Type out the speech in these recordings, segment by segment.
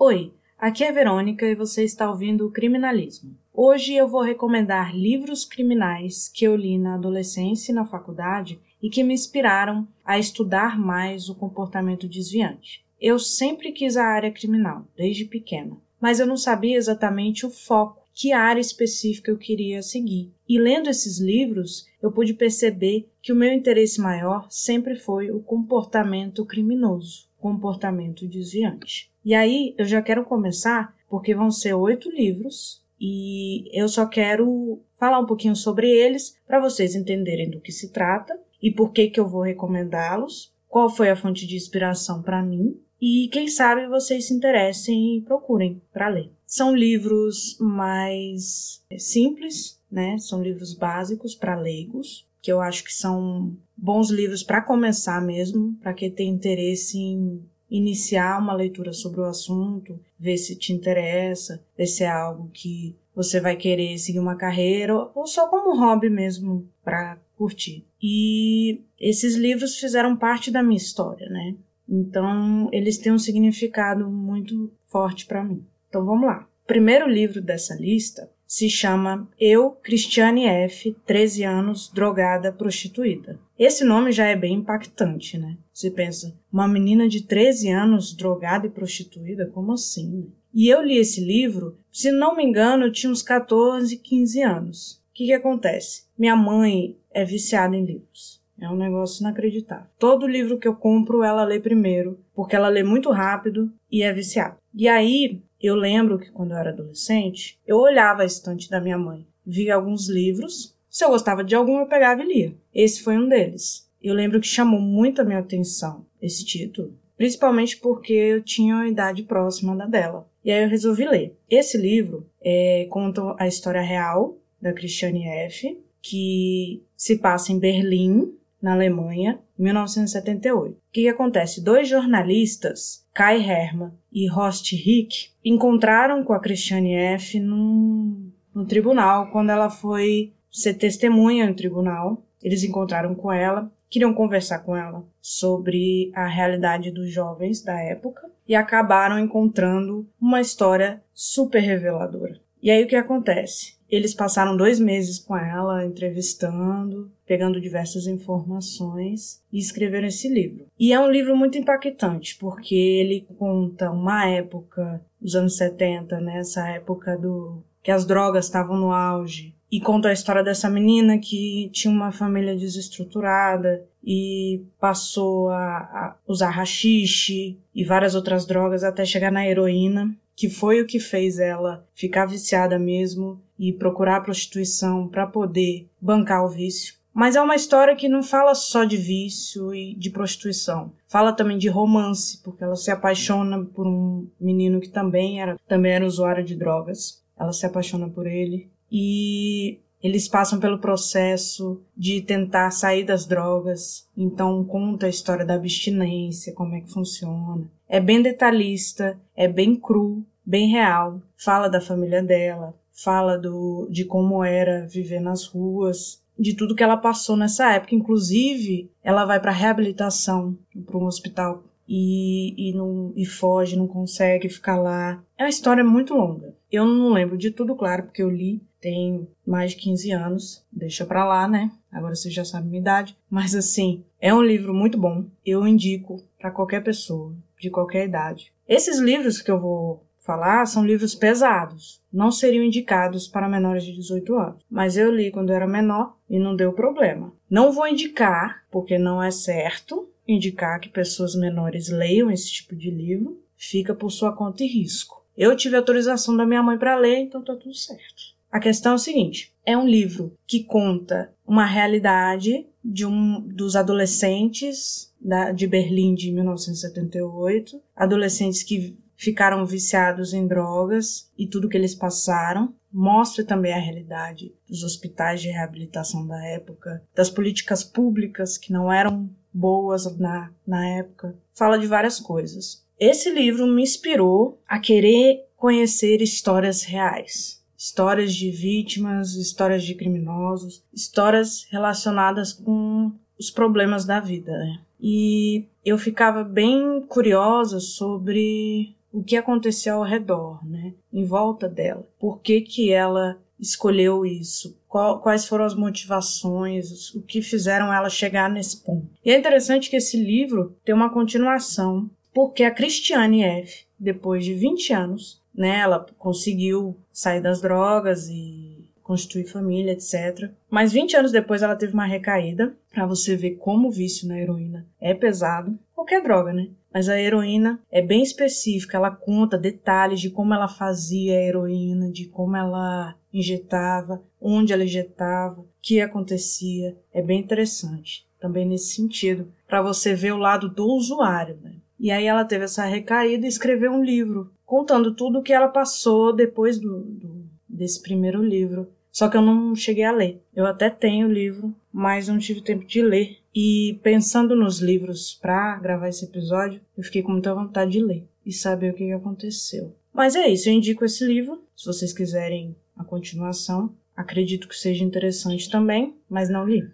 Oi, aqui é Verônica e você está ouvindo o Criminalismo. Hoje eu vou recomendar livros criminais que eu li na adolescência e na faculdade e que me inspiraram a estudar mais o comportamento desviante. Eu sempre quis a área criminal, desde pequena, mas eu não sabia exatamente o foco, que área específica eu queria seguir. E lendo esses livros, eu pude perceber que o meu interesse maior sempre foi o comportamento criminoso, comportamento desviante. E aí eu já quero começar porque vão ser oito livros e eu só quero falar um pouquinho sobre eles para vocês entenderem do que se trata e por que que eu vou recomendá-los, qual foi a fonte de inspiração para mim e quem sabe vocês se interessem e procurem para ler. São livros mais simples, né? São livros básicos para leigos, que eu acho que são bons livros para começar mesmo, para quem tem interesse em iniciar uma leitura sobre o assunto, ver se te interessa, ver se é algo que você vai querer seguir uma carreira ou só como hobby mesmo para curtir. E esses livros fizeram parte da minha história, né? Então, eles têm um significado muito forte para mim. Então, vamos lá. O primeiro livro dessa lista se chama Eu, Cristiane F., 13 anos, drogada, prostituída. Esse nome já é bem impactante, né? Você pensa, uma menina de 13 anos drogada e prostituída? Como assim? E eu li esse livro, se não me engano, eu tinha uns 14, 15 anos. O que, que acontece? Minha mãe é viciada em livros. É um negócio inacreditável. Todo livro que eu compro, ela lê primeiro, porque ela lê muito rápido e é viciada. E aí, eu lembro que quando eu era adolescente, eu olhava a estante da minha mãe, via alguns livros. Se eu gostava de algum, eu pegava e lia. Esse foi um deles. Eu lembro que chamou muito a minha atenção esse título, principalmente porque eu tinha uma idade próxima da dela. E aí eu resolvi ler. Esse livro é, conta a história real da Christiane F., que se passa em Berlim, na Alemanha, em 1978. O que, que acontece? Dois jornalistas, Kai Hermann e Horst Rick, encontraram com a Christiane F. Num, no tribunal, quando ela foi ser testemunha no tribunal. Eles encontraram com ela, queriam conversar com ela sobre a realidade dos jovens da época e acabaram encontrando uma história super reveladora. E aí o que acontece? Eles passaram dois meses com ela, entrevistando, pegando diversas informações e escreveram esse livro. E é um livro muito impactante, porque ele conta uma época, os anos 70, né? Essa época do que as drogas estavam no auge. E conta a história dessa menina que tinha uma família desestruturada e passou a, a usar rachixe e várias outras drogas até chegar na heroína que foi o que fez ela ficar viciada mesmo e procurar a prostituição para poder bancar o vício. Mas é uma história que não fala só de vício e de prostituição. Fala também de romance, porque ela se apaixona por um menino que também era, também era usuário de drogas. Ela se apaixona por ele e eles passam pelo processo de tentar sair das drogas, então conta a história da abstinência, como é que funciona. É bem detalhista, é bem cru, bem real. Fala da família dela, fala do, de como era viver nas ruas, de tudo que ela passou nessa época. Inclusive, ela vai para reabilitação, para um hospital e, e, não, e foge, não consegue ficar lá. É uma história muito longa. Eu não lembro de tudo, claro, porque eu li tem mais de 15 anos, deixa pra lá, né? Agora você já sabe minha idade. Mas assim, é um livro muito bom. Eu indico para qualquer pessoa, de qualquer idade. Esses livros que eu vou falar são livros pesados. Não seriam indicados para menores de 18 anos. Mas eu li quando eu era menor e não deu problema. Não vou indicar, porque não é certo indicar que pessoas menores leiam esse tipo de livro. Fica por sua conta e risco. Eu tive autorização da minha mãe para ler, então tá tudo certo. A questão é o seguinte: é um livro que conta uma realidade de um dos adolescentes da, de Berlim de 1978, adolescentes que ficaram viciados em drogas e tudo que eles passaram. Mostra também a realidade dos hospitais de reabilitação da época, das políticas públicas que não eram boas na, na época. Fala de várias coisas. Esse livro me inspirou a querer conhecer histórias reais histórias de vítimas, histórias de criminosos, histórias relacionadas com os problemas da vida. Né? E eu ficava bem curiosa sobre o que acontecia ao redor, né? Em volta dela. Por que que ela escolheu isso? Quais foram as motivações, o que fizeram ela chegar nesse ponto. E é interessante que esse livro tem uma continuação, porque a Christiane F., depois de 20 anos, né, ela conseguiu sair das drogas e constituir família, etc. Mas 20 anos depois ela teve uma recaída, para você ver como o vício na heroína é pesado. Qualquer droga, né? Mas a heroína é bem específica, ela conta detalhes de como ela fazia a heroína, de como ela injetava, onde ela injetava, o que acontecia. É bem interessante, também nesse sentido, para você ver o lado do usuário. Né? E aí ela teve essa recaída e escreveu um livro contando tudo o que ela passou depois do, do, desse primeiro livro. Só que eu não cheguei a ler. Eu até tenho o livro, mas não tive tempo de ler. E pensando nos livros para gravar esse episódio, eu fiquei com muita vontade de ler e saber o que aconteceu. Mas é isso, eu indico esse livro, se vocês quiserem a continuação. Acredito que seja interessante também, mas não li.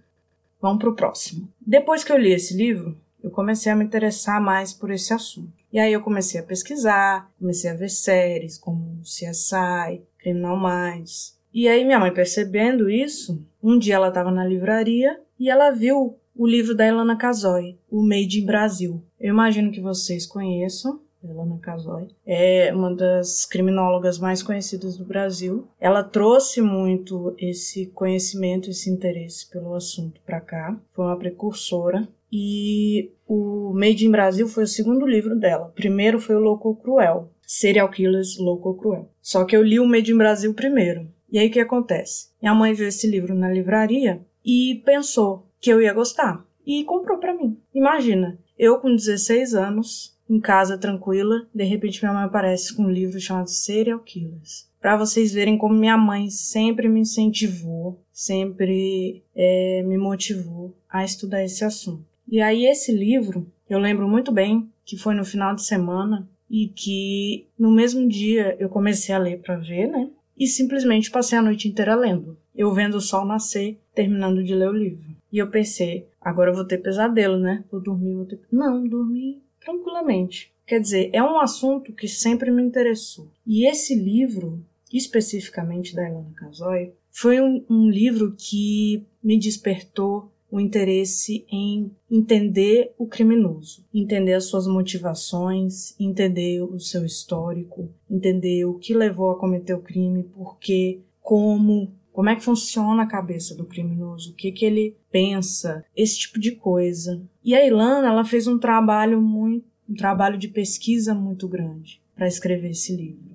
Vamos para o próximo. Depois que eu li esse livro, eu comecei a me interessar mais por esse assunto. E aí eu comecei a pesquisar, comecei a ver séries como CSI, Criminal Minds. E aí minha mãe percebendo isso, um dia ela estava na livraria e ela viu o livro da Elana Casoy, O Made in Brasil. Eu imagino que vocês conheçam. Elana Casoy é uma das criminólogas mais conhecidas do Brasil. Ela trouxe muito esse conhecimento, esse interesse pelo assunto para cá. Foi uma precursora. E o Made in Brasil foi o segundo livro dela. Primeiro foi o Louco Cruel, Serial Killers Louco Cruel. Só que eu li o Made in Brasil primeiro. E aí o que acontece? Minha mãe viu esse livro na livraria e pensou: que eu ia gostar. E comprou para mim. Imagina, eu com 16 anos, em casa tranquila, de repente minha mãe aparece com um livro chamado Serial Killers. Para vocês verem como minha mãe sempre me incentivou, sempre é, me motivou a estudar esse assunto. E aí esse livro, eu lembro muito bem que foi no final de semana e que no mesmo dia eu comecei a ler para ver, né? E simplesmente passei a noite inteira lendo. Eu vendo o sol nascer, terminando de ler o livro. E eu pensei, agora eu vou ter pesadelo, né? Vou dormir, vou ter. Não, dormi tranquilamente. Quer dizer, é um assunto que sempre me interessou. E esse livro, especificamente da Helena Casoy, foi um, um livro que me despertou o interesse em entender o criminoso, entender as suas motivações, entender o seu histórico, entender o que levou a cometer o crime, por quê, como, como é que funciona a cabeça do criminoso? O que que ele pensa? Esse tipo de coisa. E a Ilana, ela fez um trabalho muito, um trabalho de pesquisa muito grande para escrever esse livro.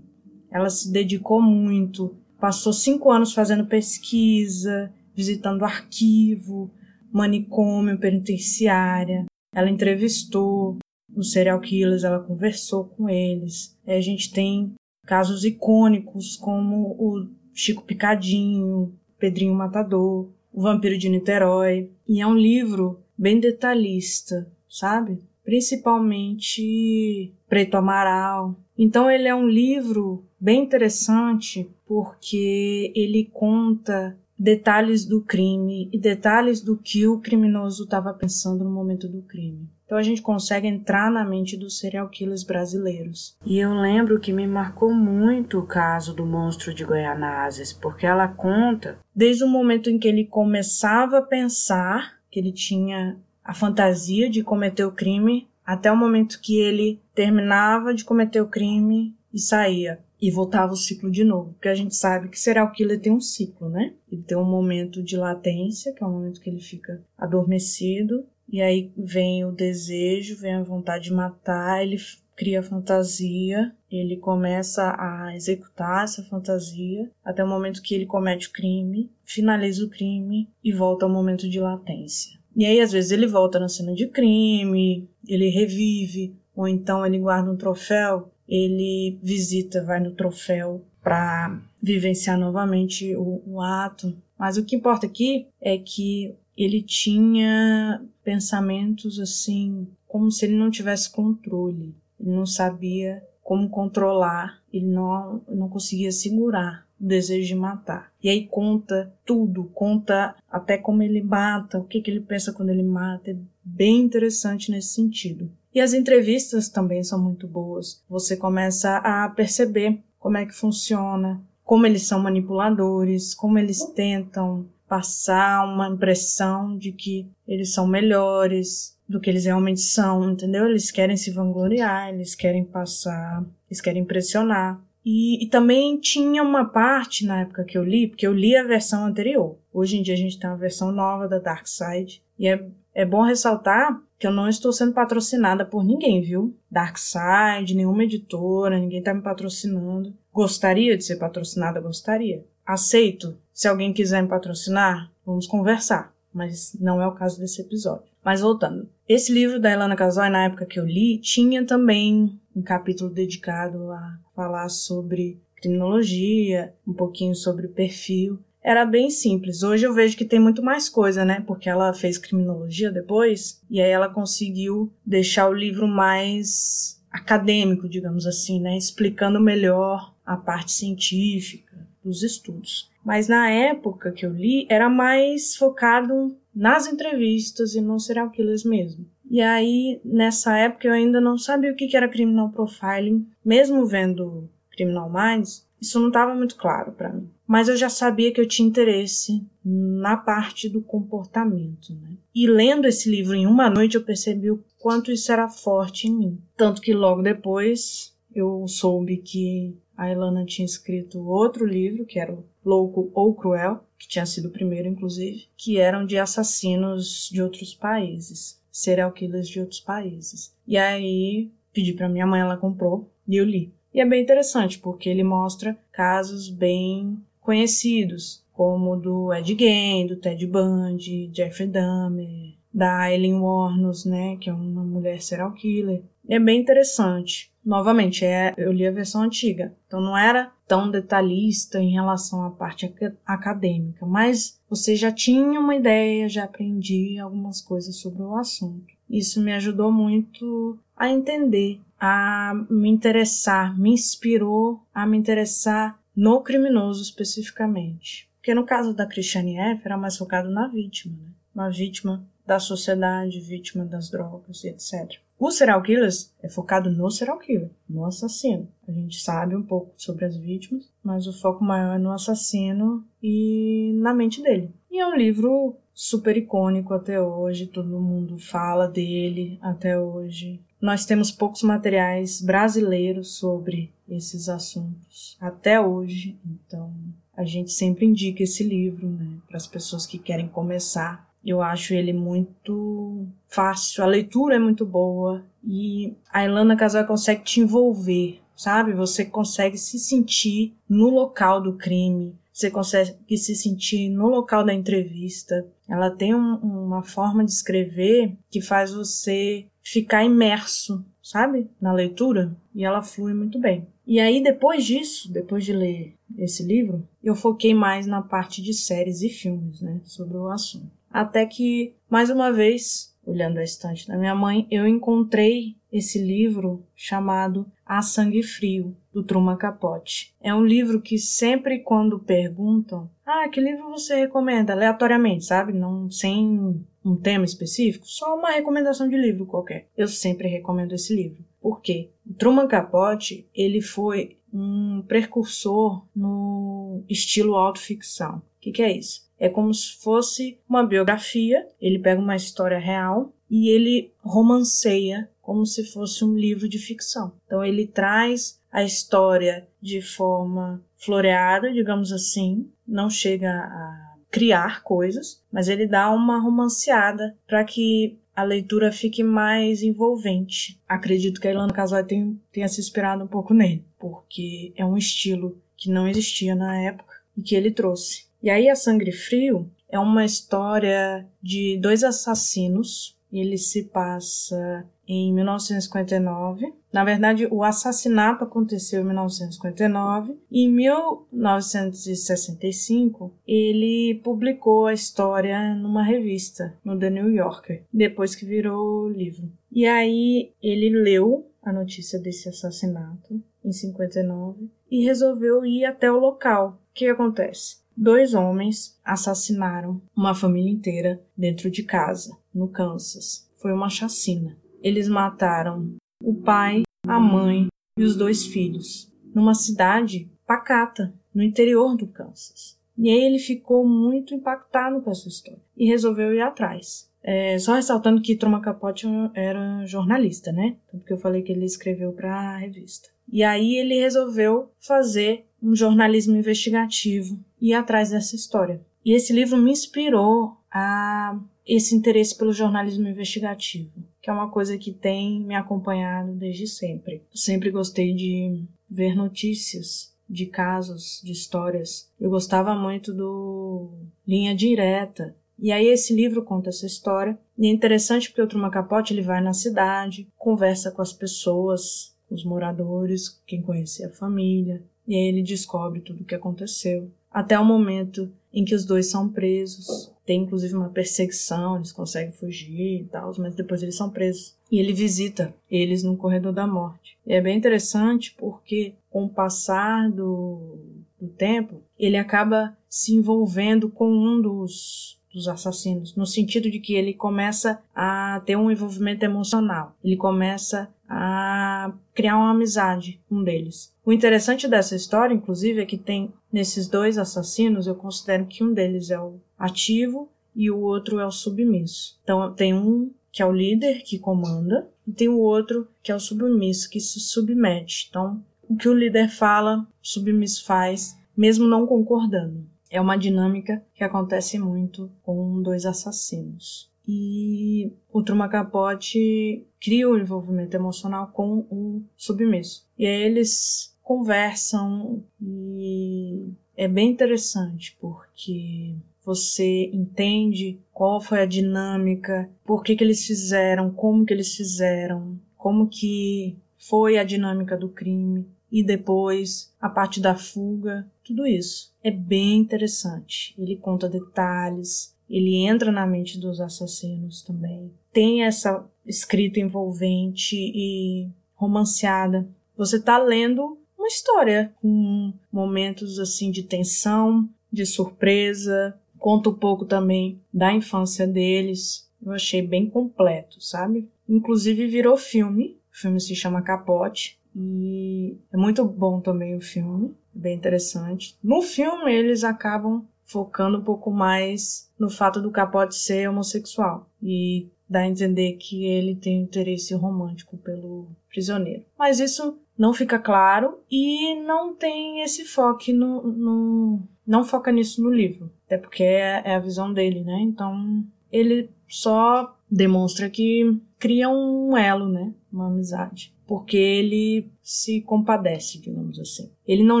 Ela se dedicou muito, passou cinco anos fazendo pesquisa, visitando arquivo, manicômio, penitenciária. Ela entrevistou os serial killers, ela conversou com eles. a gente tem casos icônicos como o Chico Picadinho, Pedrinho Matador, O Vampiro de Niterói. E é um livro bem detalhista, sabe? Principalmente Preto Amaral. Então ele é um livro bem interessante porque ele conta detalhes do crime e detalhes do que o criminoso estava pensando no momento do crime. Então a gente consegue entrar na mente dos serial killers brasileiros. E eu lembro que me marcou muito o caso do monstro de Goianazes, porque ela conta desde o momento em que ele começava a pensar que ele tinha a fantasia de cometer o crime, até o momento que ele terminava de cometer o crime e saía e voltava o ciclo de novo, porque a gente sabe que serial killer tem um ciclo, né? Ele tem um momento de latência, que é o momento que ele fica adormecido, e aí vem o desejo, vem a vontade de matar, ele cria fantasia, ele começa a executar essa fantasia até o momento que ele comete o crime, finaliza o crime e volta ao momento de latência. E aí, às vezes, ele volta na cena de crime, ele revive, ou então ele guarda um troféu, ele visita, vai no troféu para vivenciar novamente o, o ato. Mas o que importa aqui é que ele tinha pensamentos assim, como se ele não tivesse controle. Ele não sabia como controlar, ele não, não conseguia segurar o desejo de matar. E aí conta tudo, conta até como ele mata, o que, que ele pensa quando ele mata. É bem interessante nesse sentido. E as entrevistas também são muito boas. Você começa a perceber como é que funciona, como eles são manipuladores, como eles tentam passar uma impressão de que eles são melhores do que eles realmente são, entendeu? Eles querem se vangloriar, eles querem passar, eles querem impressionar. E, e, também tinha uma parte na época que eu li, porque eu li a versão anterior. Hoje em dia a gente tem uma versão nova da Dark Side. E é, é bom ressaltar que eu não estou sendo patrocinada por ninguém, viu? Dark Side, nenhuma editora, ninguém está me patrocinando. Gostaria de ser patrocinada? Gostaria. Aceito. Se alguém quiser me patrocinar, vamos conversar. Mas não é o caso desse episódio. Mas voltando. Esse livro da Elana Casoy, na época que eu li, tinha também um capítulo dedicado a falar sobre criminologia, um pouquinho sobre o perfil. Era bem simples. Hoje eu vejo que tem muito mais coisa, né? Porque ela fez criminologia depois e aí ela conseguiu deixar o livro mais acadêmico, digamos assim, né? Explicando melhor a parte científica dos estudos. Mas na época que eu li, era mais focado nas entrevistas e nos serial killers mesmo. E aí, nessa época, eu ainda não sabia o que era criminal profiling, mesmo vendo Criminal Minds, isso não estava muito claro para mim. Mas eu já sabia que eu tinha interesse na parte do comportamento. Né? E lendo esse livro em uma noite, eu percebi o quanto isso era forte em mim. Tanto que logo depois eu soube que a Ilana tinha escrito outro livro, que era o Louco ou Cruel, que tinha sido o primeiro, inclusive, que eram de assassinos de outros países, serial killers de outros países. E aí pedi para minha mãe, ela comprou e eu li. E é bem interessante porque ele mostra casos bem conhecidos, como do Ed Gein, do Ted Bundy, Jeffrey Dahmer, da Aileen Warnos, né, que é uma mulher serial killer. É bem interessante. Novamente, é, eu li a versão antiga, então não era tão detalhista em relação à parte acadêmica, mas você já tinha uma ideia, já aprendi algumas coisas sobre o assunto. Isso me ajudou muito a entender, a me interessar, me inspirou a me interessar no criminoso especificamente. Porque no caso da Christiane F. era mais focado na vítima, né? Vítima da sociedade, vítima das drogas e etc. O serial killers é focado no serial killer, no assassino. A gente sabe um pouco sobre as vítimas, mas o foco maior é no assassino e na mente dele. E é um livro super icônico até hoje, todo mundo fala dele até hoje. Nós temos poucos materiais brasileiros sobre esses assuntos até hoje, então a gente sempre indica esse livro né, para as pessoas que querem começar eu acho ele muito fácil, a leitura é muito boa e a Ilana Casal consegue te envolver, sabe? Você consegue se sentir no local do crime, você consegue se sentir no local da entrevista. Ela tem um, uma forma de escrever que faz você ficar imerso, sabe? Na leitura e ela flui muito bem. E aí, depois disso, depois de ler esse livro, eu foquei mais na parte de séries e filmes, né? Sobre o assunto. Até que, mais uma vez, olhando a estante da minha mãe, eu encontrei esse livro chamado A Sangue Frio, do Truman Capote. É um livro que sempre quando perguntam, ah, que livro você recomenda? Aleatoriamente, sabe? Não sem um tema específico, só uma recomendação de livro qualquer. Eu sempre recomendo esse livro. Por quê? O Truman Capote, ele foi um precursor no estilo autoficção. O que, que é isso? É como se fosse uma biografia. Ele pega uma história real e ele romanceia como se fosse um livro de ficção. Então ele traz a história de forma floreada, digamos assim, não chega a criar coisas, mas ele dá uma romanceada para que a leitura fique mais envolvente. Acredito que a Ilana Casoy tenha, tenha se inspirado um pouco nele, porque é um estilo que não existia na época e que ele trouxe. E aí a Sangue Frio é uma história de dois assassinos. Ele se passa em 1959. Na verdade, o assassinato aconteceu em 1959 e em 1965 ele publicou a história numa revista, no The New Yorker, depois que virou livro. E aí ele leu a notícia desse assassinato em 59 e resolveu ir até o local. O que acontece? dois homens assassinaram uma família inteira dentro de casa, no Kansas. Foi uma chacina. Eles mataram o pai, a mãe e os dois filhos numa cidade pacata no interior do Kansas. E aí ele ficou muito impactado com essa história e resolveu ir atrás. É, só ressaltando que Truman Capote era jornalista, né? Porque eu falei que ele escreveu para a revista. E aí ele resolveu fazer um jornalismo investigativo e ir atrás dessa história. E esse livro me inspirou a esse interesse pelo jornalismo investigativo, que é uma coisa que tem me acompanhado desde sempre. Sempre gostei de ver notícias de casos, de histórias. Eu gostava muito do Linha Direta. E aí esse livro conta essa história. E é interessante porque o Truman Capote ele vai na cidade, conversa com as pessoas, os moradores, quem conhecia a família, e aí ele descobre tudo o que aconteceu. Até o momento em que os dois são presos. Tem inclusive uma perseguição, eles conseguem fugir e tal, mas depois eles são presos. E ele visita eles no corredor da morte. E é bem interessante porque, com o passar do, do tempo, ele acaba se envolvendo com um dos dos assassinos, no sentido de que ele começa a ter um envolvimento emocional, ele começa a criar uma amizade com um deles. O interessante dessa história, inclusive, é que tem nesses dois assassinos, eu considero que um deles é o ativo e o outro é o submisso. Então tem um que é o líder que comanda e tem o outro que é o submisso que se submete. Então o que o líder fala, o submisso faz, mesmo não concordando. É uma dinâmica que acontece muito com dois assassinos. E o Truman Capote cria o envolvimento emocional com o submisso. E aí eles conversam e é bem interessante porque você entende qual foi a dinâmica, por que, que eles fizeram, como que eles fizeram, como que foi a dinâmica do crime e depois a parte da fuga, tudo isso. É bem interessante. Ele conta detalhes, ele entra na mente dos assassinos também. Tem essa escrita envolvente e romanceada. Você está lendo uma história com momentos assim de tensão, de surpresa. Conta um pouco também da infância deles. Eu achei bem completo, sabe? Inclusive virou filme. O filme se chama Capote. E é muito bom também o filme, bem interessante. No filme eles acabam focando um pouco mais no fato do Capote ser homossexual e dá a entender que ele tem interesse romântico pelo prisioneiro. Mas isso não fica claro e não tem esse foco no, no não foca nisso no livro, até porque é, é a visão dele, né? Então ele só demonstra que cria um elo, né? Uma amizade. Porque ele se compadece, digamos assim. Ele não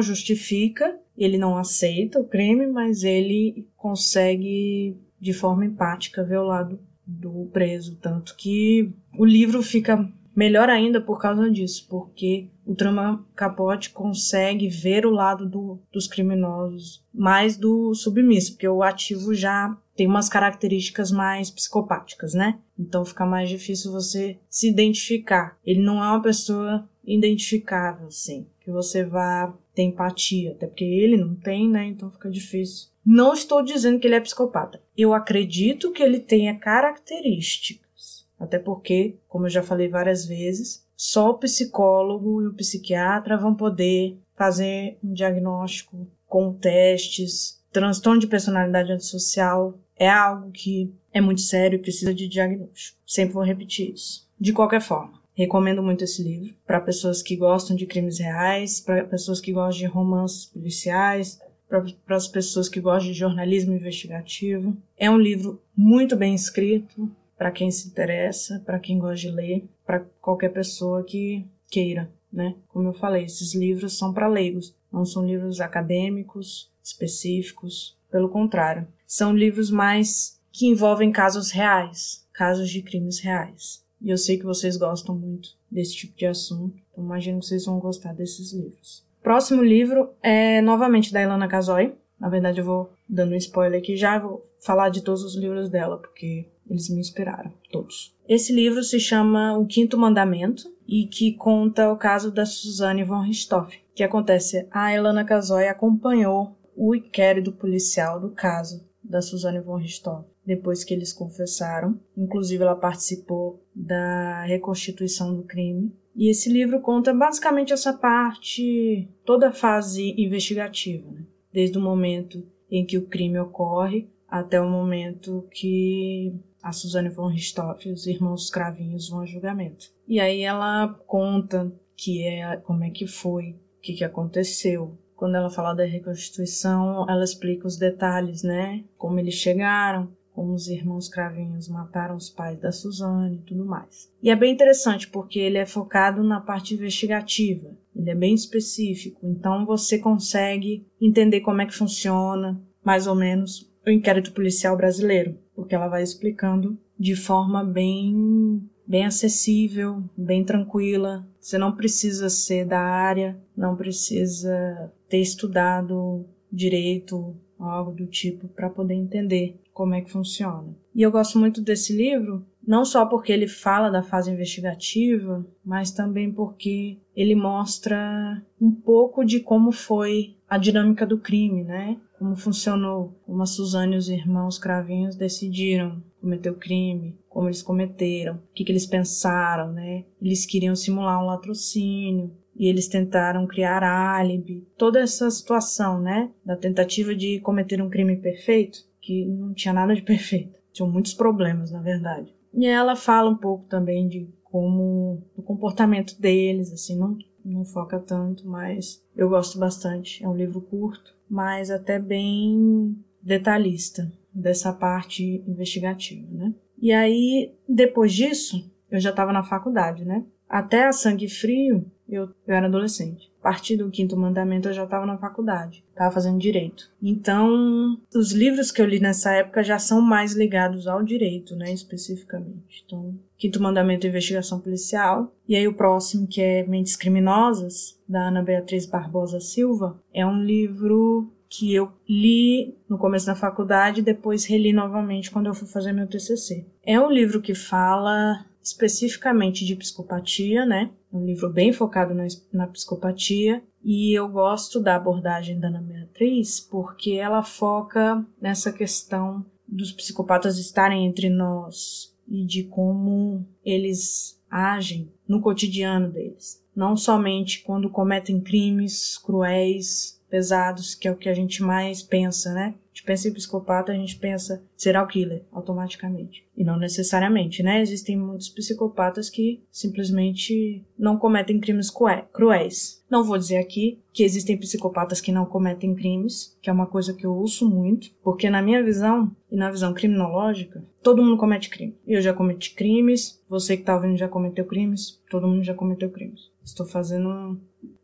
justifica, ele não aceita o crime, mas ele consegue, de forma empática, ver o lado do preso. Tanto que o livro fica melhor ainda por causa disso, porque o Truman Capote consegue ver o lado do, dos criminosos mais do submisso, porque o ativo já tem umas características mais psicopáticas, né? Então fica mais difícil você se identificar. Ele não é uma pessoa identificável, assim, que você vá ter empatia, até porque ele não tem, né? Então fica difícil. Não estou dizendo que ele é psicopata. Eu acredito que ele tenha características. Até porque, como eu já falei várias vezes, só o psicólogo e o psiquiatra vão poder fazer um diagnóstico com testes. Transtorno de personalidade antissocial é algo que é muito sério e precisa de diagnóstico. Sempre vou repetir isso. De qualquer forma, recomendo muito esse livro para pessoas que gostam de crimes reais, para pessoas que gostam de romances policiais, para as pessoas que gostam de jornalismo investigativo. É um livro muito bem escrito para quem se interessa, para quem gosta de ler, para qualquer pessoa que queira, né? Como eu falei, esses livros são para leigos, não são livros acadêmicos específicos, pelo contrário, são livros mais que envolvem casos reais, casos de crimes reais. E eu sei que vocês gostam muito desse tipo de assunto, então imagino que vocês vão gostar desses livros. Próximo livro é novamente da Ilana Casoy. Na verdade, eu vou dando um spoiler aqui já, vou falar de todos os livros dela, porque eles me inspiraram, todos. Esse livro se chama O Quinto Mandamento e que conta o caso da Suzanne von Richthofen. Que acontece? A Ilana Casoy acompanhou o inquérito policial do caso da Suzane von Richthofen. Depois que eles confessaram. Inclusive, ela participou da reconstituição do crime. E esse livro conta basicamente essa parte, toda a fase investigativa, né? desde o momento em que o crime ocorre até o momento que a Suzane von Richthofen e os irmãos Cravinhos vão a julgamento. E aí ela conta que é como é que foi, o que, que aconteceu. Quando ela fala da reconstituição, ela explica os detalhes, né? Como eles chegaram, como os irmãos Cravinhos mataram os pais da Suzane e tudo mais. E é bem interessante porque ele é focado na parte investigativa, ele é bem específico, então você consegue entender como é que funciona, mais ou menos, o inquérito policial brasileiro, porque ela vai explicando de forma bem bem acessível, bem tranquila. Você não precisa ser da área, não precisa ter estudado direito algo do tipo para poder entender como é que funciona. E eu gosto muito desse livro, não só porque ele fala da fase investigativa, mas também porque ele mostra um pouco de como foi a dinâmica do crime, né? Como funcionou, como a Suzane e os irmãos Cravinhos decidiram cometer o crime, como eles cometeram, o que, que eles pensaram, né? Eles queriam simular um latrocínio, e eles tentaram criar álibi, toda essa situação, né, da tentativa de cometer um crime perfeito, que não tinha nada de perfeito, tinham muitos problemas, na verdade. E ela fala um pouco também de como o comportamento deles, assim, não não foca tanto, mas eu gosto bastante. É um livro curto, mas até bem detalhista dessa parte investigativa, né? E aí, depois disso, eu já estava na faculdade, né? Até a Sangue Frio, eu, eu era adolescente. A partir do quinto mandamento, eu já estava na faculdade, estava fazendo direito. Então, os livros que eu li nessa época já são mais ligados ao direito, né, especificamente. Então, quinto mandamento, investigação policial. E aí o próximo, que é Mentes Criminosas, da Ana Beatriz Barbosa Silva, é um livro que eu li no começo da faculdade e depois reli novamente quando eu fui fazer meu TCC. É um livro que fala especificamente de psicopatia, né? Um livro bem focado na, na psicopatia e eu gosto da abordagem da Ana Beatriz porque ela foca nessa questão dos psicopatas estarem entre nós e de como eles agem no cotidiano deles, não somente quando cometem crimes cruéis, pesados, que é o que a gente mais pensa, né? gente pensa em psicopata, a gente pensa serial killer automaticamente. E não necessariamente, né? Existem muitos psicopatas que simplesmente não cometem crimes cruéis. Não vou dizer aqui que existem psicopatas que não cometem crimes, que é uma coisa que eu ouço muito, porque na minha visão e na visão criminológica, todo mundo comete crime. Eu já cometi crimes, você que tá ouvindo já cometeu crimes, todo mundo já cometeu crimes. Estou fazendo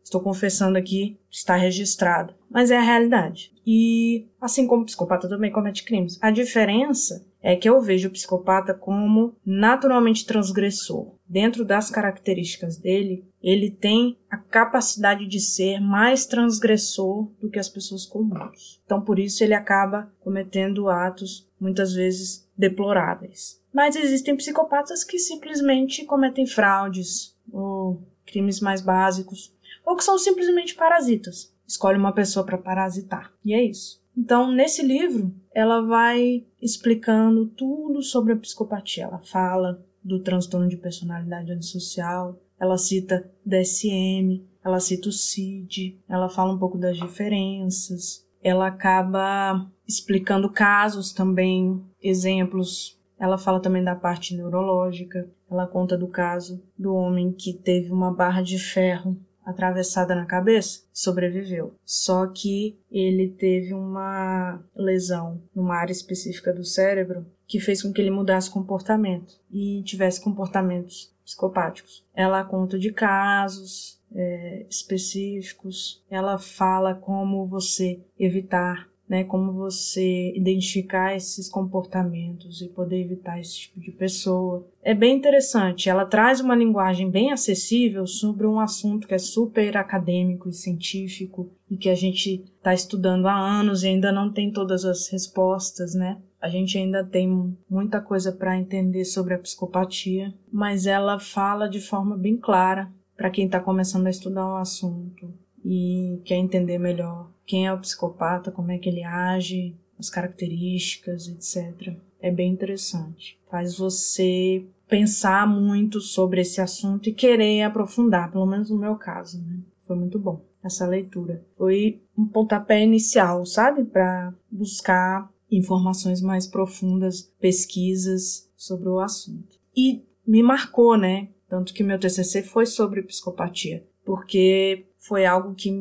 Estou confessando aqui, está registrado. Mas é a realidade. E assim como o psicopata também comete crimes. A diferença é que eu vejo o psicopata como naturalmente transgressor. Dentro das características dele, ele tem a capacidade de ser mais transgressor do que as pessoas comuns. Então, por isso, ele acaba cometendo atos muitas vezes deploráveis. Mas existem psicopatas que simplesmente cometem fraudes ou crimes mais básicos ou que são simplesmente parasitas. Escolhe uma pessoa para parasitar. E é isso. Então, nesse livro, ela vai explicando tudo sobre a psicopatia. Ela fala do transtorno de personalidade antissocial, ela cita DSM, ela cita o CID, ela fala um pouco das diferenças, ela acaba explicando casos também, exemplos. Ela fala também da parte neurológica, ela conta do caso do homem que teve uma barra de ferro atravessada na cabeça, sobreviveu. Só que ele teve uma lesão numa área específica do cérebro que fez com que ele mudasse comportamento e tivesse comportamentos psicopáticos. Ela conta de casos é, específicos, ela fala como você evitar né, como você identificar esses comportamentos e poder evitar esse tipo de pessoa. É bem interessante, ela traz uma linguagem bem acessível sobre um assunto que é super acadêmico e científico e que a gente está estudando há anos e ainda não tem todas as respostas, né? A gente ainda tem muita coisa para entender sobre a psicopatia, mas ela fala de forma bem clara para quem está começando a estudar o assunto e quer entender melhor quem é o psicopata, como é que ele age, as características, etc. É bem interessante. Faz você pensar muito sobre esse assunto e querer aprofundar, pelo menos no meu caso, né? Foi muito bom essa leitura. Foi um pontapé inicial, sabe? Para buscar informações mais profundas, pesquisas sobre o assunto. E me marcou, né? Tanto que meu TCC foi sobre psicopatia, porque foi algo que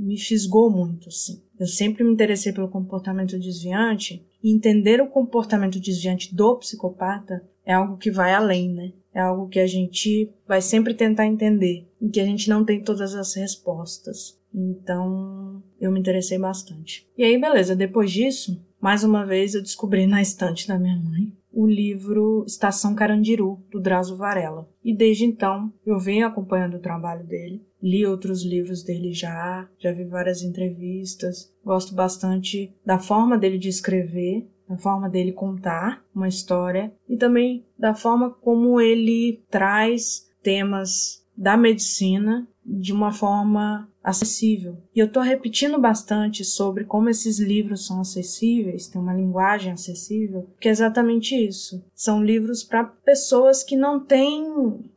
me fisgou muito, assim. Eu sempre me interessei pelo comportamento desviante e entender o comportamento desviante do psicopata é algo que vai além, né? É algo que a gente vai sempre tentar entender e que a gente não tem todas as respostas. Então, eu me interessei bastante. E aí, beleza, depois disso, mais uma vez eu descobri na estante da minha mãe o livro Estação Carandiru, do Drauzio Varela. E desde então eu venho acompanhando o trabalho dele, li outros livros dele já, já vi várias entrevistas, gosto bastante da forma dele de escrever, da forma dele contar uma história e também da forma como ele traz temas da medicina de uma forma acessível. E eu estou repetindo bastante sobre como esses livros são acessíveis, tem uma linguagem acessível, que é exatamente isso. São livros para pessoas que não têm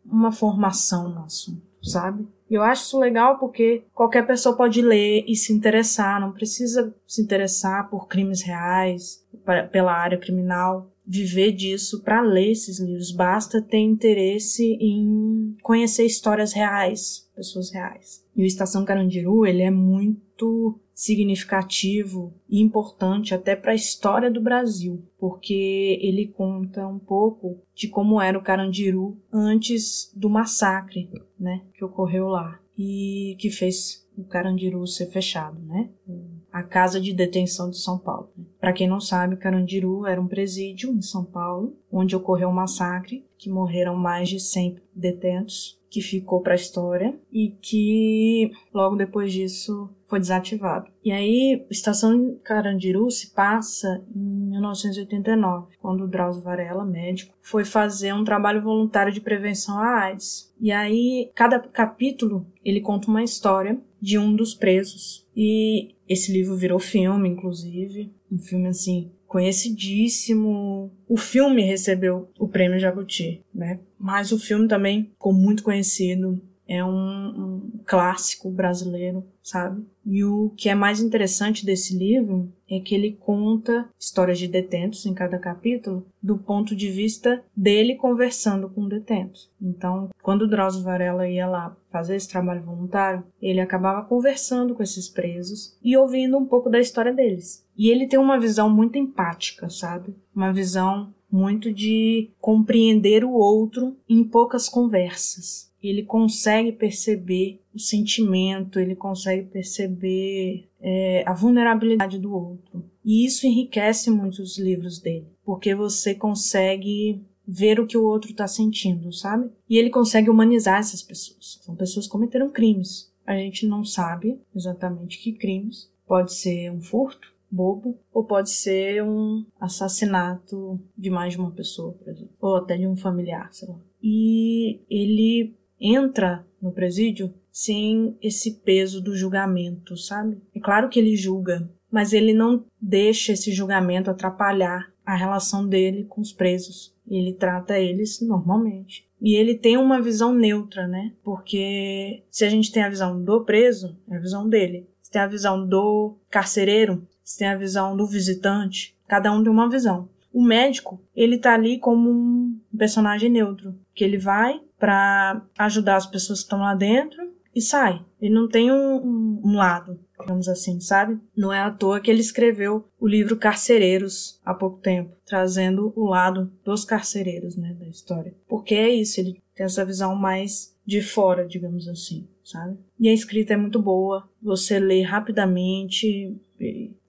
uma formação no assunto, sabe? E eu acho isso legal porque qualquer pessoa pode ler e se interessar, não precisa se interessar por crimes reais, pela área criminal, viver disso para ler esses livros. Basta ter interesse em conhecer histórias reais, pessoas reais. E o Estação Carandiru, ele é muito significativo e importante até para a história do Brasil, porque ele conta um pouco de como era o Carandiru antes do massacre, né, que ocorreu lá e que fez o Carandiru ser fechado, né? A Casa de Detenção de São Paulo. Para quem não sabe, Carandiru era um presídio em São Paulo, onde ocorreu um massacre, que morreram mais de 100 detentos que ficou para a história e que logo depois disso foi desativado. E aí, Estação Carandiru se passa em 1989, quando o Drauzio Varela, médico, foi fazer um trabalho voluntário de prevenção à AIDS. E aí, cada capítulo, ele conta uma história de um dos presos. E esse livro virou filme, inclusive, um filme assim conhecidíssimo. O filme recebeu o prêmio Jabuti, né? Mas o filme também ficou muito conhecido. É um, um clássico brasileiro, sabe? E o que é mais interessante desse livro é que ele conta histórias de detentos em cada capítulo do ponto de vista dele conversando com detentos. Então, quando o Drauzio Varela ia lá fazer esse trabalho voluntário, ele acabava conversando com esses presos e ouvindo um pouco da história deles. E ele tem uma visão muito empática, sabe? Uma visão muito de compreender o outro em poucas conversas ele consegue perceber o sentimento, ele consegue perceber é, a vulnerabilidade do outro. E isso enriquece muito os livros dele, porque você consegue ver o que o outro está sentindo, sabe? E ele consegue humanizar essas pessoas. São pessoas que cometeram crimes. A gente não sabe exatamente que crimes. Pode ser um furto, bobo, ou pode ser um assassinato de mais de uma pessoa, por exemplo, ou até de um familiar, sei lá. E ele entra no presídio sem esse peso do julgamento, sabe? É claro que ele julga, mas ele não deixa esse julgamento atrapalhar a relação dele com os presos. Ele trata eles normalmente. E ele tem uma visão neutra, né? Porque se a gente tem a visão do preso, é a visão dele. Se tem a visão do carcereiro, se tem a visão do visitante, cada um tem uma visão. O médico, ele tá ali como um personagem neutro, que ele vai para ajudar as pessoas que estão lá dentro e sai. Ele não tem um, um, um, lado, digamos assim, sabe? Não é à toa que ele escreveu o livro Carcereiros há pouco tempo, trazendo o lado dos carcereiros, né, da história. Porque é isso, ele tem essa visão mais de fora, digamos assim, sabe? E a escrita é muito boa, você lê rapidamente,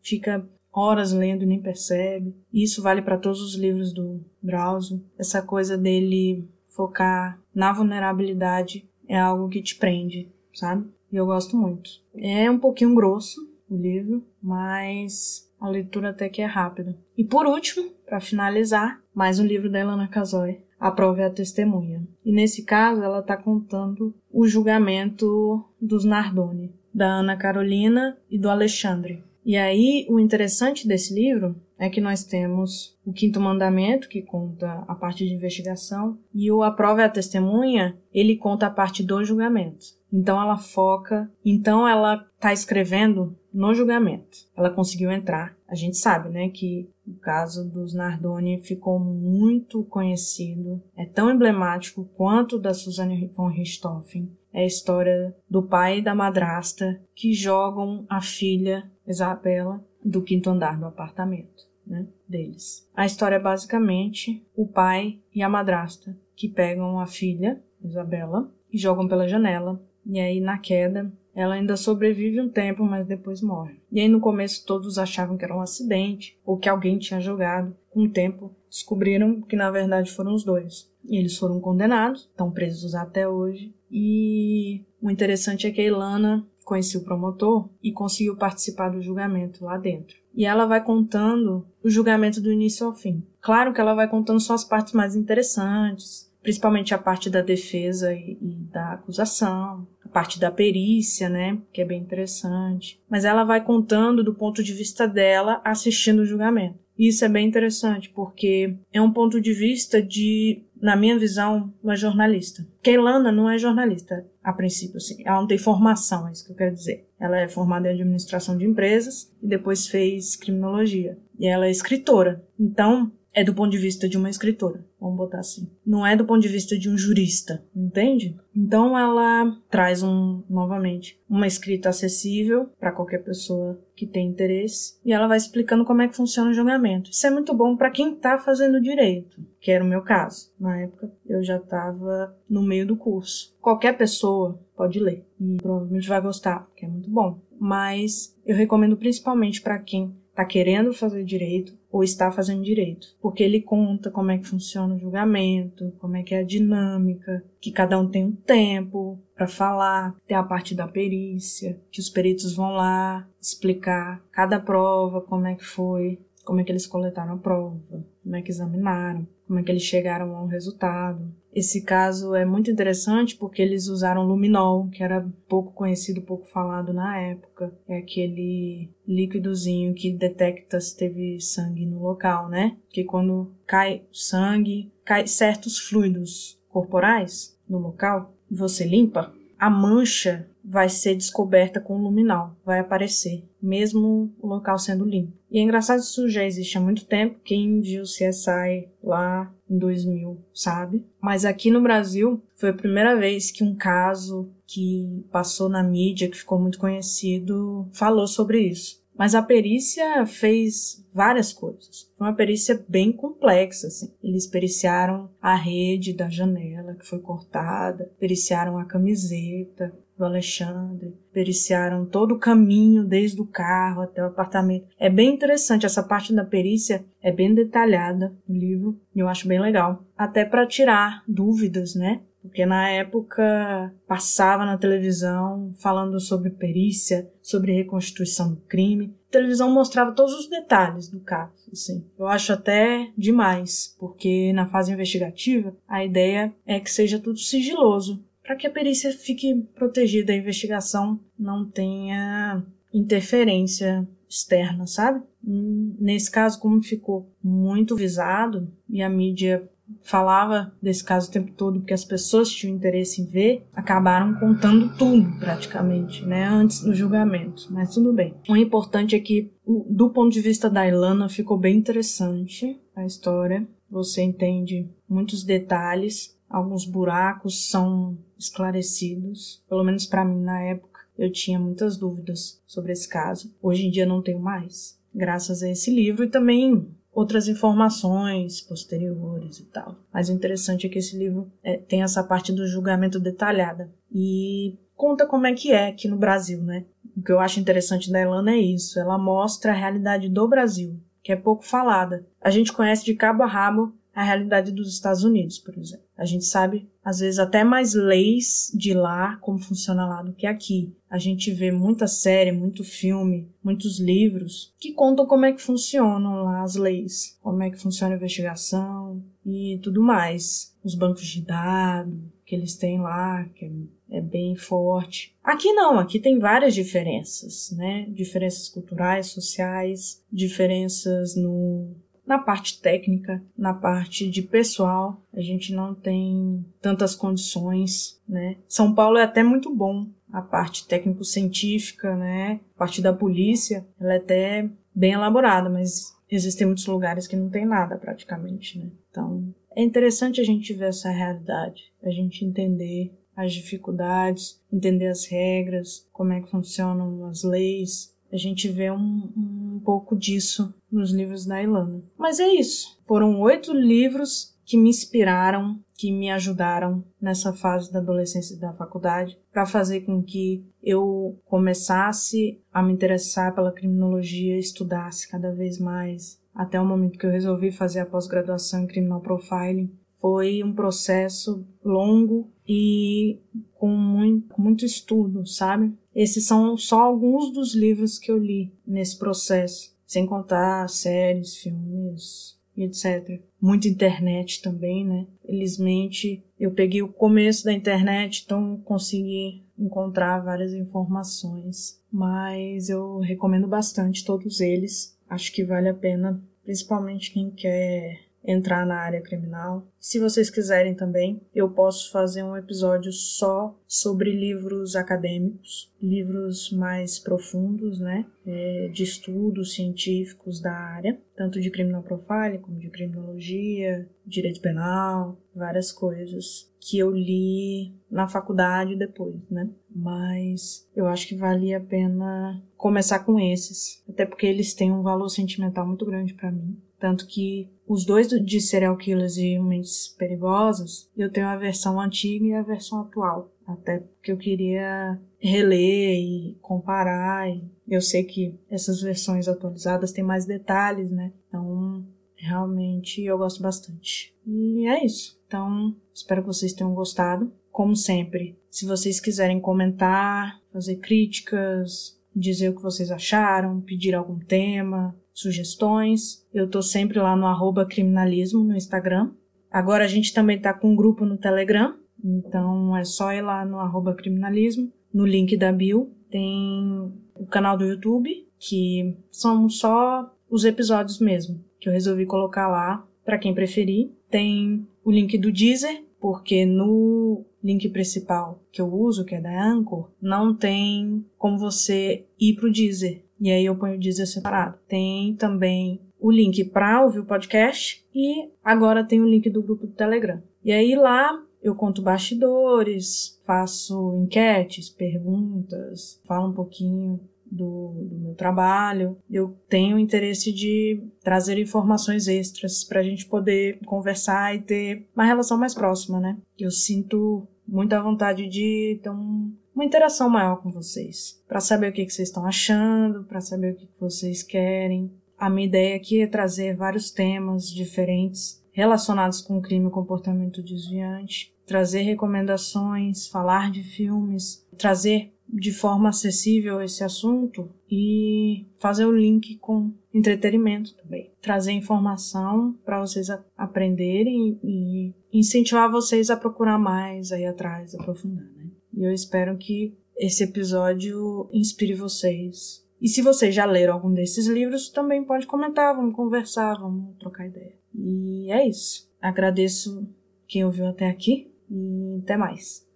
fica horas lendo e nem percebe. Isso vale para todos os livros do Drauzio. Essa coisa dele focar na vulnerabilidade é algo que te prende, sabe? E eu gosto muito. É um pouquinho grosso o livro, mas a leitura até que é rápida. E por último, para finalizar, mais um livro da Elana Casoy, A Prova é a Testemunha. E nesse caso, ela está contando o julgamento dos Nardoni, da Ana Carolina e do Alexandre. E aí, o interessante desse livro é que nós temos o quinto mandamento, que conta a parte de investigação, e o A Prova é a Testemunha, ele conta a parte do julgamento. Então ela foca, então ela está escrevendo no julgamento. Ela conseguiu entrar. A gente sabe, né, que o caso dos Nardoni ficou muito conhecido, é tão emblemático quanto o da Suzanne von Richthofen. É a história do pai e da madrasta que jogam a filha Isabela do quinto andar do apartamento né, deles. A história é basicamente o pai e a madrasta que pegam a filha, Isabela, e jogam pela janela. E aí, na queda, ela ainda sobrevive um tempo, mas depois morre. E aí, no começo, todos achavam que era um acidente ou que alguém tinha jogado. Com o tempo, descobriram que na verdade foram os dois. E eles foram condenados, estão presos até hoje. E o interessante é que a Ilana conhecia o promotor e conseguiu participar do julgamento lá dentro. E ela vai contando o julgamento do início ao fim. Claro que ela vai contando só as partes mais interessantes, principalmente a parte da defesa e, e, da acusação, a parte da perícia, né, que é bem interessante. Mas ela vai contando do ponto de vista dela assistindo o julgamento. E isso é bem interessante porque é um ponto de vista de na minha visão, uma jornalista. Keilana não é jornalista, a princípio, assim. Ela não tem formação, é isso que eu quero dizer. Ela é formada em administração de empresas e depois fez criminologia. E ela é escritora. Então, é do ponto de vista de uma escritora, vamos botar assim. Não é do ponto de vista de um jurista, entende? Então ela traz um, novamente, uma escrita acessível para qualquer pessoa que tem interesse e ela vai explicando como é que funciona o julgamento. Isso é muito bom para quem está fazendo direito, que era o meu caso. Na época eu já estava no meio do curso. Qualquer pessoa pode ler e provavelmente vai gostar, que é muito bom. Mas eu recomendo principalmente para quem está querendo fazer direito ou está fazendo direito, porque ele conta como é que funciona o julgamento, como é que é a dinâmica, que cada um tem um tempo para falar, tem a parte da perícia, que os peritos vão lá explicar cada prova, como é que foi, como é que eles coletaram a prova, como é que examinaram, como é que eles chegaram ao resultado. Esse caso é muito interessante porque eles usaram luminol, que era pouco conhecido, pouco falado na época. É aquele líquidozinho que detecta se teve sangue no local, né? Que quando cai sangue, cai certos fluidos corporais no local, e você limpa, a mancha vai ser descoberta com luminal, vai aparecer, mesmo o local sendo limpo. E é engraçado, isso já existe há muito tempo. Quem viu CSI lá em 2000 sabe. Mas aqui no Brasil foi a primeira vez que um caso que passou na mídia, que ficou muito conhecido, falou sobre isso. Mas a perícia fez várias coisas. Foi uma perícia bem complexa, assim. Eles periciaram a rede da janela que foi cortada, periciaram a camiseta do Alexandre, periciaram todo o caminho desde o carro até o apartamento. É bem interessante essa parte da perícia, é bem detalhada no livro, e eu acho bem legal, até para tirar dúvidas, né? Porque na época passava na televisão falando sobre perícia, sobre reconstituição do crime. A televisão mostrava todos os detalhes do caso, assim. Eu acho até demais, porque na fase investigativa a ideia é que seja tudo sigiloso, para que a perícia fique protegida, a investigação não tenha interferência externa, sabe? Nesse caso, como ficou muito visado e a mídia falava desse caso o tempo todo porque as pessoas tinham interesse em ver, acabaram contando tudo praticamente, né, antes do julgamento. Mas tudo bem. O importante é que, do ponto de vista da Ilana, ficou bem interessante a história. Você entende muitos detalhes, alguns buracos são esclarecidos, pelo menos para mim na época. Eu tinha muitas dúvidas sobre esse caso. Hoje em dia não tenho mais, graças a esse livro e também outras informações posteriores e tal. Mas o interessante é que esse livro é, tem essa parte do julgamento detalhada e conta como é que é aqui no Brasil, né? O que eu acho interessante da Elana é isso, ela mostra a realidade do Brasil, que é pouco falada. A gente conhece de cabo a rabo a realidade dos Estados Unidos, por exemplo. A gente sabe, às vezes, até mais leis de lá, como funciona lá, do que aqui. A gente vê muita série, muito filme, muitos livros que contam como é que funcionam lá as leis, como é que funciona a investigação e tudo mais. Os bancos de dados que eles têm lá, que é bem forte. Aqui não, aqui tem várias diferenças, né? Diferenças culturais, sociais, diferenças no na parte técnica, na parte de pessoal, a gente não tem tantas condições, né? São Paulo é até muito bom, a parte técnico-científica, né? A parte da polícia, ela é até bem elaborada, mas existem muitos lugares que não tem nada praticamente, né? Então, é interessante a gente ver essa realidade, a gente entender as dificuldades, entender as regras, como é que funcionam as leis. A gente vê um, um pouco disso nos livros da Ilana. Mas é isso. Foram oito livros que me inspiraram, que me ajudaram nessa fase da adolescência e da faculdade, para fazer com que eu começasse a me interessar pela criminologia, estudasse cada vez mais, até o momento que eu resolvi fazer a pós-graduação em criminal profiling foi um processo longo e com muito, com muito estudo, sabe? Esses são só alguns dos livros que eu li nesse processo, sem contar séries, filmes e etc. Muita internet também, né? Felizmente eu peguei o começo da internet, então consegui encontrar várias informações. Mas eu recomendo bastante todos eles. Acho que vale a pena, principalmente quem quer entrar na área criminal. Se vocês quiserem também, eu posso fazer um episódio só sobre livros acadêmicos, livros mais profundos, né, é, de estudos científicos da área, tanto de criminal profiling como de criminologia, direito penal, várias coisas que eu li na faculdade depois, né? Mas eu acho que valia a pena começar com esses, até porque eles têm um valor sentimental muito grande para mim. Tanto que os dois de Serial Killers e Mentes Perigosas, eu tenho a versão antiga e a versão atual. Até porque eu queria reler e comparar. E eu sei que essas versões atualizadas têm mais detalhes, né? Então, realmente eu gosto bastante. E é isso. Então, espero que vocês tenham gostado. Como sempre, se vocês quiserem comentar, fazer críticas, dizer o que vocês acharam, pedir algum tema, sugestões. Eu tô sempre lá no arroba criminalismo no Instagram. Agora a gente também tá com um grupo no Telegram, então é só ir lá no arroba criminalismo, no link da bio. Tem o canal do YouTube, que são só os episódios mesmo, que eu resolvi colocar lá para quem preferir. Tem o link do Deezer, porque no link principal que eu uso, que é da Anchor, não tem como você ir pro Deezer. E aí eu ponho o Deezer separado. Tem também o link para ouvir o podcast e agora tem o link do grupo do Telegram. E aí lá eu conto bastidores, faço enquetes, perguntas, falo um pouquinho do, do, meu trabalho. Eu tenho interesse de trazer informações extras para a gente poder conversar e ter uma relação mais próxima, né? Eu sinto muita vontade de ter um, uma interação maior com vocês, para saber o que, que vocês estão achando, para saber o que, que vocês querem. A minha ideia aqui é trazer vários temas diferentes relacionados com crime e comportamento desviante, trazer recomendações, falar de filmes, trazer de forma acessível esse assunto e fazer o link com entretenimento também. Trazer informação para vocês aprenderem e incentivar vocês a procurar mais aí atrás, aprofundar? E eu espero que esse episódio inspire vocês. E se vocês já leram algum desses livros, também pode comentar, vamos conversar, vamos trocar ideia. E é isso. Agradeço quem ouviu até aqui e até mais.